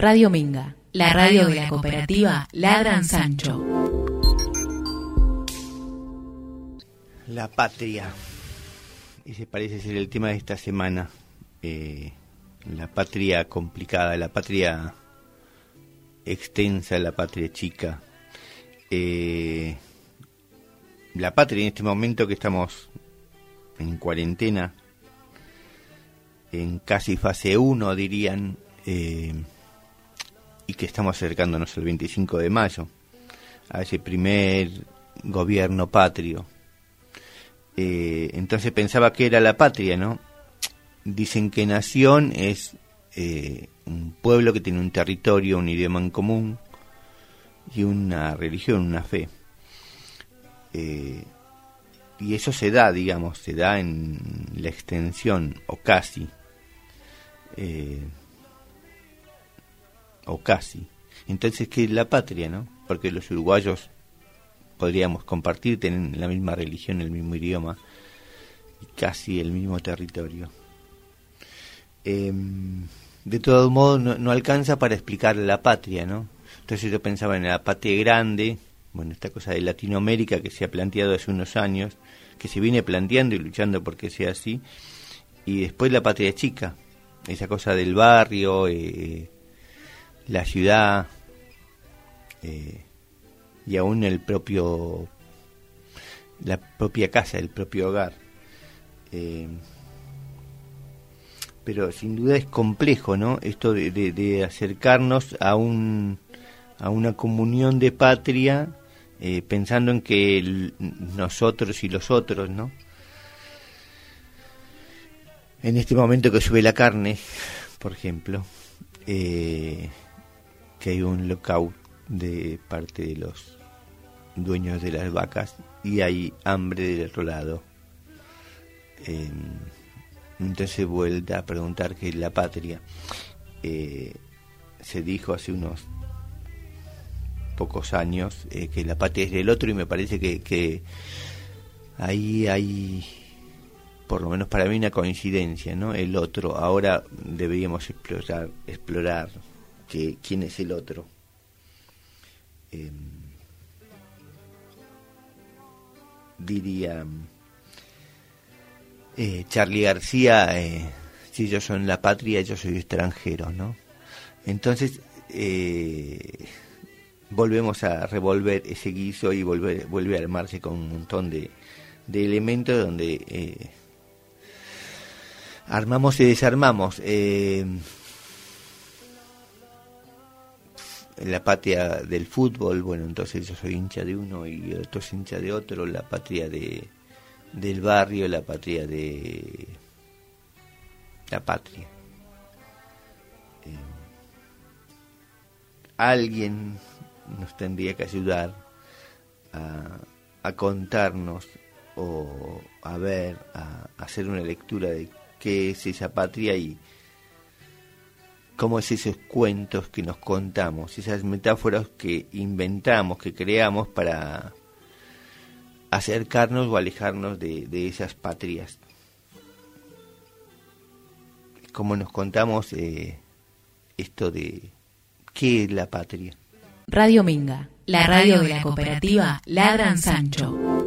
Radio Minga, la radio de la cooperativa Ladran Sancho. La patria. Ese parece ser el tema de esta semana. Eh, la patria complicada, la patria extensa, la patria chica. Eh, la patria en este momento que estamos en cuarentena, en casi fase 1 dirían, eh, y que estamos acercándonos al 25 de mayo, a ese primer gobierno patrio. Eh, entonces pensaba que era la patria, ¿no? Dicen que nación es eh, un pueblo que tiene un territorio, un idioma en común y una religión, una fe. Eh, y eso se da, digamos, se da en la extensión, o casi, o casi. Entonces, ¿qué es la patria, no? Porque los uruguayos podríamos compartir, tienen la misma religión, el mismo idioma y casi el mismo territorio. Em, de todo modo, no, alcanza para explicar la patria, ¿no? Entonces yo pensaba en la patria grande, bueno, esta cosa de Latinoamérica que se ha planteado hace unos años, que se viene planteando y luchando porque sea así, y después la patria chica, esa cosa del barrio, eh, la ciudad eh, y aún el propio la propia casa, el propio hogar. Eh, pero sin duda es complejo, ¿no? Esto de, acercarnos a un a una comunión de patria eh, pensando en que nosotros y los otros, ¿no? En este momento que sube la carne, por ejemplo, eh, que hay un lockout de parte de los dueños de las vacas y hay hambre del otro lado. entonces vuelta a preguntar qué es la patria. Eh, se dijo hace unos pocos años eh, que la patria es del otro y me parece que, que ahí hay por lo menos para mí una coincidencia, ¿no? El otro. Ahora deberíamos explorar, explorar que, quién es el otro. Em, diría eh, Charlie García, eh, si ellos son la patria, yo soy extranjero, ¿no? Entonces, eh, volvemos a revolver ese guiso y volver, vuelve a armarse con un montón de, de elementos donde armamos y desarmamos la patria del fútbol, bueno, entonces yo soy hincha de uno y otro es hincha de otro, la patria de, del barrio, la patria de la patria. Eh, alguien nos tendría que ayudar a, a contarnos o a ver, a hacer una lectura de qué es esa patria y, cómo es esos cuentos que nos contamos, esas metáforas que inventamos, que creamos para acercarnos o alejarnos de, esas patrias. Cómo nos contamos eh, esto de qué es la patria. Radio Minga, la radio de la cooperativa Ladran Sancho.